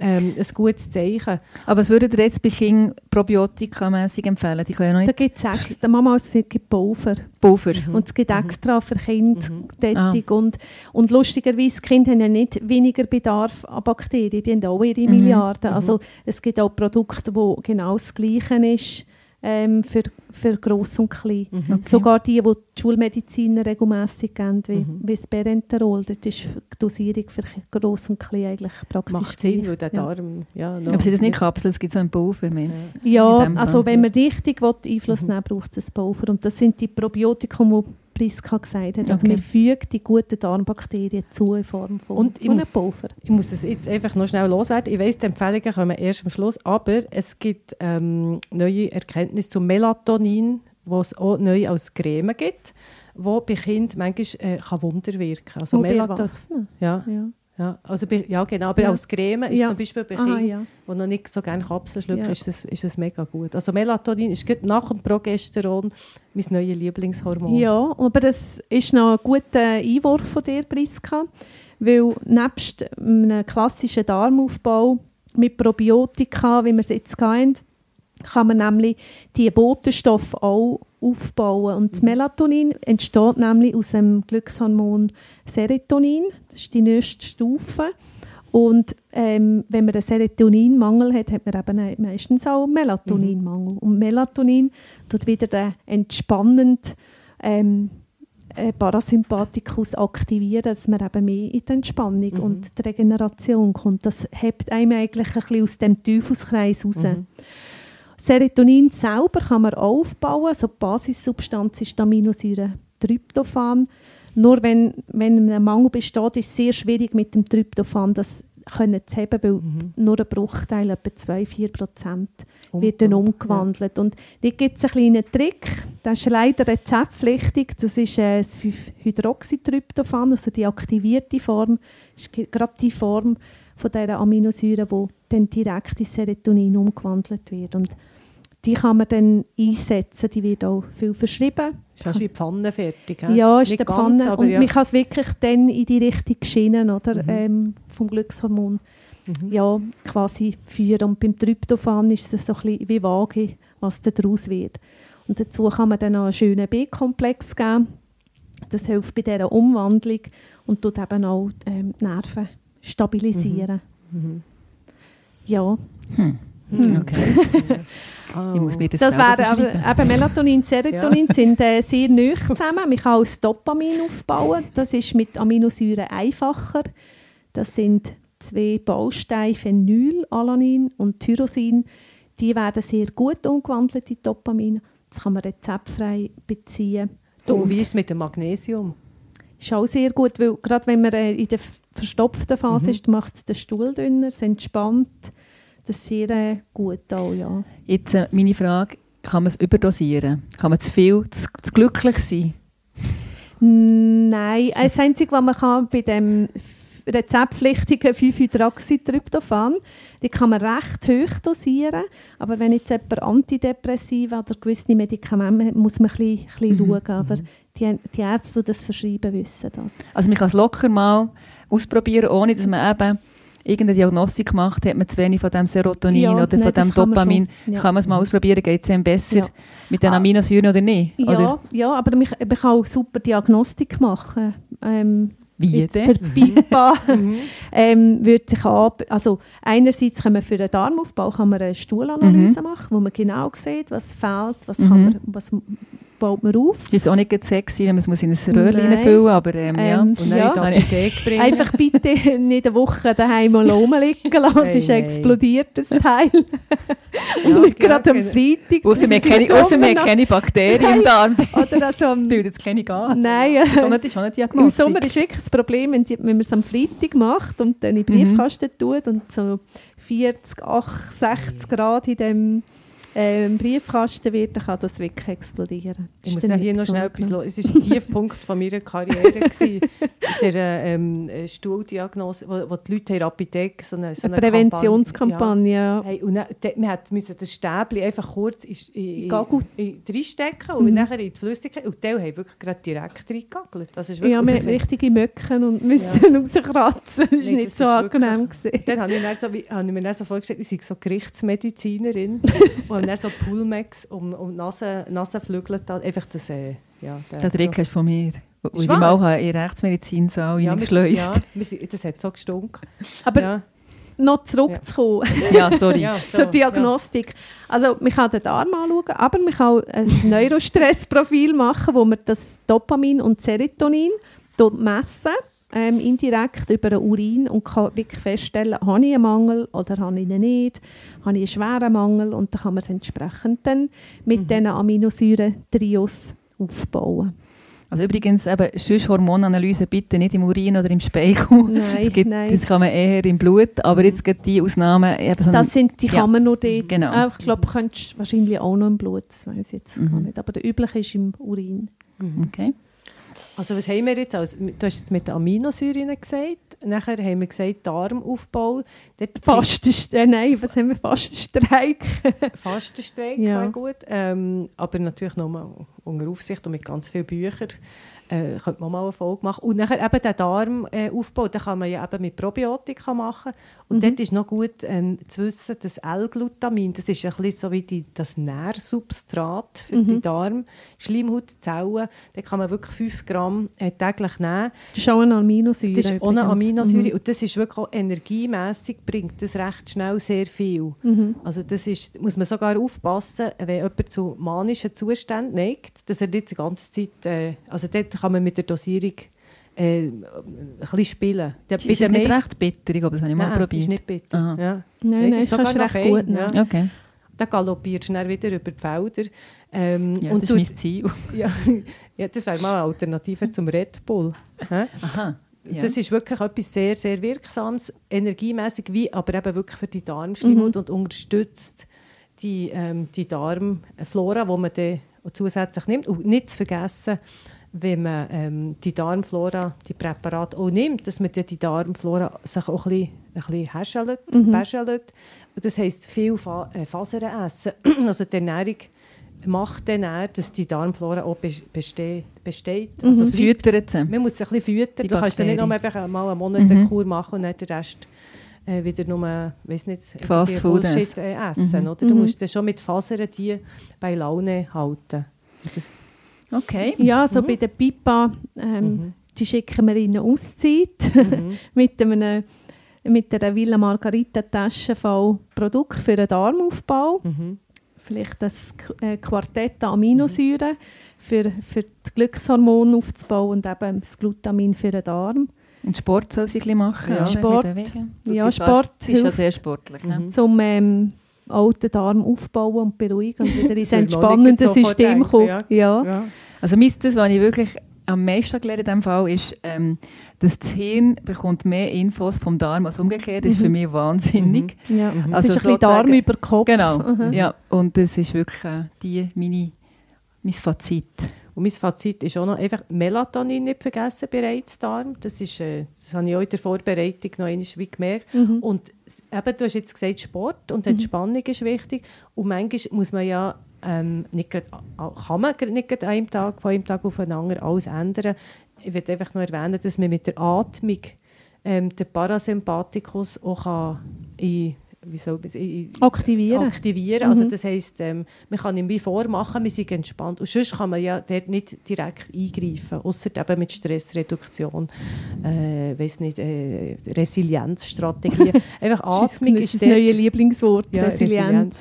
ähm, ein gutes Zeichen. Aber was würdet ihr jetzt bei Kindern probiotika-mässig empfehlen? Die können ja noch Da gibt es extra, Mama, es gibt Pulver. Pulver. Und es gibt extra für Kinder Mhm. tätig. Und, und lustigerweise, die Kinder haben ja nicht weniger Bedarf an Bakterien, die haben auch ihre Mhm. Milliarden. Also es gibt auch Produkte, wo genau das Gleiche ist ähm, für, für Gross und Klein. Okay. Sogar die, die die Schulmediziner regelmässig geben, wie, Mhm. wie das Berenterol, das ist die Dosierung für Gross und Klein eigentlich praktisch Macht Sinn, weil der ja. Darm... Ja, noch- Aber sind das nicht Kapseln? Es gibt so einen Pulver. mehr. Ja, dem also wenn ja. man richtig will, Einfluss Mhm. nehmen will, braucht es ein Pulver. Und das sind die Probiotikum, die Priska gesagt hat. Also Okay. man fügt die guten Darmbakterien zu in Form von, Und ich muss- Pulver. Ich muss das jetzt einfach noch schnell loswerden. Ich weiss, die Empfehlungen kommen erst am Schluss, aber es gibt ähm, neue Erkenntnisse zum Melatonin, wo es auch neu als Creme gibt, wo bei Kindern manchmal äh, kann Wunder wirken kann. Also Melatonin, ja, Ja. Ja, also bei, ja, genau, aber Ja. als Creme ist Ja. zum Beispiel bei Kindern, ja. die noch nicht so gerne Kapseln schlucken, Ja. ist, das, ist das mega gut. Also Melatonin ist nach dem Progesteron mein neues Lieblingshormon. ja, aber das ist noch ein guter Einwurf von dir, Priska, weil nebst einem klassischen Darmaufbau mit Probiotika, wie wir es jetzt haben, kann man nämlich die Botenstoffe auch aufbauen. Und das Melatonin entsteht nämlich aus dem Glückshormon Serotonin. Das ist die nächste Stufe. Und ähm, wenn man einen Serotoninmangel hat, hat man eben meistens auch einen Melatoninmangel. Und Melatonin tut wieder den entspannend ähm, äh, Parasympathikus aktivieren, dass man eben mehr in die Entspannung Mhm. und die Regeneration kommt. Das hebt einem eigentlich ein bisschen aus dem Teufelskreis raus. Mhm. Serotonin selber kann man aufbauen. So die Basissubstanz ist die Aminosäure Tryptophan. Nur wenn, wenn ein Mangel besteht, ist es sehr schwierig mit dem Tryptophan das können zu haben, weil Mhm. nur ein Bruchteil, etwa 2-4 Prozent, Um- wird dann ja. umgewandelt. Und da gibt es einen kleinen Trick, das ist leider rezeptpflichtig, das ist äh, das 5-Hydroxytryptophan, also die aktivierte Form, ist ge- gerade die Form von dieser Aminosäure, die dann direkt in Serotonin umgewandelt wird. Und die kann man dann einsetzen, die wird auch viel verschrieben. Ist fast wie die Pfanne fertig. Ja, ist Nicht der ganz, Pfanne. aber Und ja. man kann es wirklich dann in die Richtung schienen, oder, Mhm. ähm, vom Glückshormon Mhm. ja, quasi führen. Und beim Tryptophan ist es so ein bisschen wie vage, was da daraus wird. Und dazu kann man dann noch einen schönen B-Komplex geben. Das hilft bei dieser Umwandlung und tut eben auch ähm, die Nerven stabilisieren. Mhm. Ja, Hm. Hm. Okay. Ich muss mir das, das wären aber, eben Melatonin, Serotonin sind äh, sehr nah zusammen. Man kann auch das Dopamin aufbauen. Das ist mit Aminosäuren einfacher. Das sind zwei Bausteine, Phenyl, Alanin und Tyrosin, die werden sehr gut umgewandelt in Dopamin. Das kann man rezeptfrei beziehen. Und wie ist es mit dem Magnesium? Ist auch sehr gut, weil gerade wenn man äh, in der verstopften Phase Mhm. ist, macht es den Stuhl dünner, es entspannt. Das ist sehr äh, gut auch, ja. Jetzt äh, meine Frage, kann man es überdosieren? Kann man zu viel, zu, zu glücklich sein? Nein, das Einzige, was man kann bei dem rezeptpflichtigen 5-Hydroxytryptophan, die kann man recht hoch dosieren, aber wenn jetzt jemand Antidepressiva oder gewisse Medikamente muss man ein bisschen, ein bisschen Mhm, schauen, aber die, die Ärzte, die das verschreiben, wissen das. Also man kann es locker mal ausprobieren, ohne dass man eben irgendeine Diagnostik macht, hat man zu wenig von dem Serotonin Ja, oder von nein, das dem kann Dopamin. schon, ja. Kann man es mal ausprobieren, geht es einem besser Ja. mit den Ah. Aminosäuren oder nicht? Ja, Oder ja aber man, man kann auch super Diagnostik machen. Ähm, wie jetzt für die BIPA ähm, würde sich ab, also einerseits kann man für den Darmaufbau kann man eine Stuhlanalyse machen, wo man genau sieht, was fehlt, was, kann Mhm. man, was baut man auf. Das ist auch nicht sexy, wenn man es muss in ein Röhrchen reinfüllen aber ähm, ja. Ähm, Und dann Ja. in die Apotheke bringen? Einfach bitte nicht eine Woche daheim mal rumliegen lassen, es ist ein nein. explodiertes Teil. Und ja, gerade am genau. Freitag. Ausser wir das haben keine, Bakterien im. Darm, Oder also am, bildet keine Gas. Nein, Das ist schon nicht, das ist Im. Sommer ist wirklich das Problem, wenn, die, wenn man es am Freitag macht und dann in den Mhm. Briefkasten tut und so 40, 8, 60 Grad in dem ähm, Briefkasten wird, dann kann das wirklich explodieren. Ich Ist muss hier noch schnell etwas los. Es war der Tiefpunkt von meiner Karriere. gewesen, in der ähm, äh, Stuhldiagnose, wo, wo die Leute in der Apotheke so eine, so Eine eine Präventionskampagne, ja. Ja. Hey, und dann, wir hat- müssen das Stäbchen einfach kurz in, in, Gagel. in, in reinstecken und Mhm. nachher in die Flüssigkeit. Und die haben wirklich gerade direkt reingegagelt. Das ist wirklich, Ja, wir das haben hat- richtige Möcken und müssen rauskratzen. Das war Nee, nicht das so angenehm. wirklich-. Dann habe ich, dann so, wie, habe ich mir dann so vorgestellt, ich sei so Gerichtsmedizinerin und dann so Pulmex um, um die Nase, Nasenflügel da, einfach das, äh, ja. Der Trick ist von mir. Wo Ist ich mal habe in Rechtsmedizinsaal ja, reingeschleust. ja, sind- das hat so gestunken. Aber ja. noch zurückzukommen Ja, sorry. Ja, so, zur Diagnostik. Also man kann den Darm anschauen, aber man kann auch ein Neurostressprofil machen, wo man das Dopamin und Serotonin messen ähm, indirekt über den Urin und kann wirklich feststellen, habe ich einen Mangel oder habe ich ihn nicht, habe ich einen schweren Mangel und dann kann man es entsprechend dann mit Mhm. diesen Aminosäuren-Trios aufbauen. Also übrigens, eben, sonst Hormonanalyse bitte nicht im Urin oder im Speichel. Nein, das, gibt, nein. das kann man eher im Blut, aber jetzt gibt die Ausnahmen. Eben so Das sind, die ja. kann man nur dort. Genau. Äh, ich glaube, könntest wahrscheinlich auch noch im Blut, das weiß ich jetzt gar Mhm. nicht. Aber der übliche ist im Urin. okay. Also was haben wir jetzt? Also, du hast jetzt mit den Aminosäuren gesagt, nachher haben wir gesagt Darmaufbau, dort Fast, äh, nein, was haben wir? Fastenstreik. Fastenstreik Ja. gut, ähm, aber natürlich noch mal unter Aufsicht und mit ganz vielen Büchern äh, könnte man mal eine Folge machen. Und nachher eben den Darmaufbau, äh, Aufbau, den kann man ja eben mit Probiotika machen. Und Mhm. dort ist noch gut ähm, zu wissen, dass L-Glutamin, das ist ein bisschen so wie die, das Nährsubstrat für die Mhm. Darmschleimhautzellen. Da kann man wirklich 5 Gramm äh, täglich nehmen. Das ist auch eine Aminosäure. Das ist auch eine. Aminosäure und das ist wirklich auch energiemässig bringt das recht schnell sehr viel. Mhm. Mhm. Also das ist, muss man sogar aufpassen, wenn jemand zu manischen Zuständen neigt, dass er nicht die ganze Zeit, äh, also dort kann man mit der Dosierung äh, ein bisschen spielen. Der, Ist, ist das nicht recht bitter? Ich glaube, das habe ich mal Nein, probiert. ist nicht bitter. Aha. Ja. Nein, es nein, ist das du sogar recht noch gut fein, nehmen. ja. Okay, Dann galoppierst du dann wieder über die Felder. Ähm, ja, und das du- ist mein Ziel. ja, ja, das wäre mal eine Alternative zum Red Bull. Aha. Ja. Das ist wirklich etwas sehr, sehr Wirksames, energiemäßig, wie aber eben wirklich für die Darmschleimhaut Mhm. und unterstützt die, ähm, die Darmflora, die man dann zusätzlich nimmt. Und nicht zu vergessen, wenn man ähm, die Darmflora, die Präparate auch nimmt, dass man die Darmflora sich auch ein bisschen, ein bisschen häschelt, Mhm. bäschelt. Und das heisst, viel Fa äh, Fasern essen. also die Ernährung macht dann auch, dass die Darmflora auch bes- beste besteht. Also Mhm. bleibt- Füttert sie. man muss sich ein bisschen füttern. Die Du kannst dann nicht nur einfach mal einen Monat eine Mhm. Kur machen und dann den Rest äh, wieder nur, weiß nicht, Fast Food Bullshit äh, essen. Mhm. Oder? Du Mhm. musst dann schon mit Fasern die bei Laune halten. Das, Okay. Ja, so Mhm. bei der Pipa, ähm, Mhm. die schicken wir in eine Auszeit mhm. mit, einem, mit einer Villa Margarita Tasche voll Produkt für den Darmaufbau. Mhm. Vielleicht das äh, Quartett an Aminosäuren für, für das Glückshormon aufzubauen und eben das Glutamin für den Darm. Und Sport soll sie ein bisschen machen. Ja. Sport. Ja, Sport ist ja sehr sportlich. Mhm. zum ähm, den Darm aufbauen und beruhigen und wieder ins entspannende System kommen. ja. Ja. Ja. Also mein, das, was ich wirklich am meisten gelernt in diesem Fall, ist, ähm, dass das Hirn bekommt mehr Infos vom Darm als umgekehrt. Das ist Mhm. für mich wahnsinnig. Ja. Mhm. Es Also ist ein bisschen Darm über Kopf. Genau, Mhm. ja. Und das ist wirklich äh, die, meine, mein Fazit. Und mein Fazit ist auch noch einfach Melatonin nicht vergessen bei Reizdarm. Das, ist, äh, das habe ich auch in der Vorbereitung noch einmal wie gemerkt. Mhm. Und eben, du hast jetzt gesagt, Sport und Entspannung ist wichtig. Und manchmal muss man ja ähm, nicht grad, kann man nicht grad einem Tag, von einem Tag auf den anderen alles ändern. Ich will einfach noch erwähnen, dass man mit der Atmung ähm, den Parasympathikus auch kann in, wie soll in, Aktivieren. aktivieren. Also Mhm. das heisst, ähm, man kann ihm wie vormachen, wir sind entspannt. Und sonst kann man ja dort nicht direkt eingreifen, außer eben mit Stressreduktion, äh, weiß nicht, äh, Resilienzstrategien. Einfach Das Atmung ist das dort, neue Lieblingswort, Ja, Resilienz.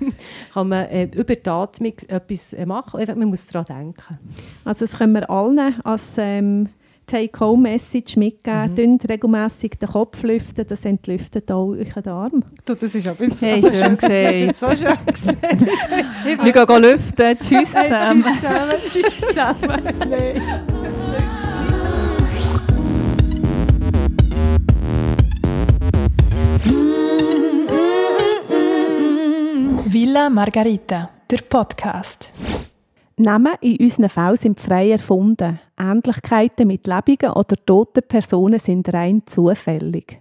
kann man äh, über die Atmung etwas äh, machen. Einfach, man muss daran denken. Also das können wir allen als ähm, Take-Home-Message mitgeben. Mhm. Dünnt regelmässig den Kopf lüften, das entlüftet auch euren Darm. Du, das ist aber Hey, schön das ist jetzt gesagt. so schön gesagt. Wir gehen lüften. Tschüss zusammen. Tschüss zusammen. Nein. Villa Margarita, der Podcast. Namen in unseren Fällen sind frei erfunden. Ähnlichkeiten mit lebenden oder toten Personen sind rein zufällig.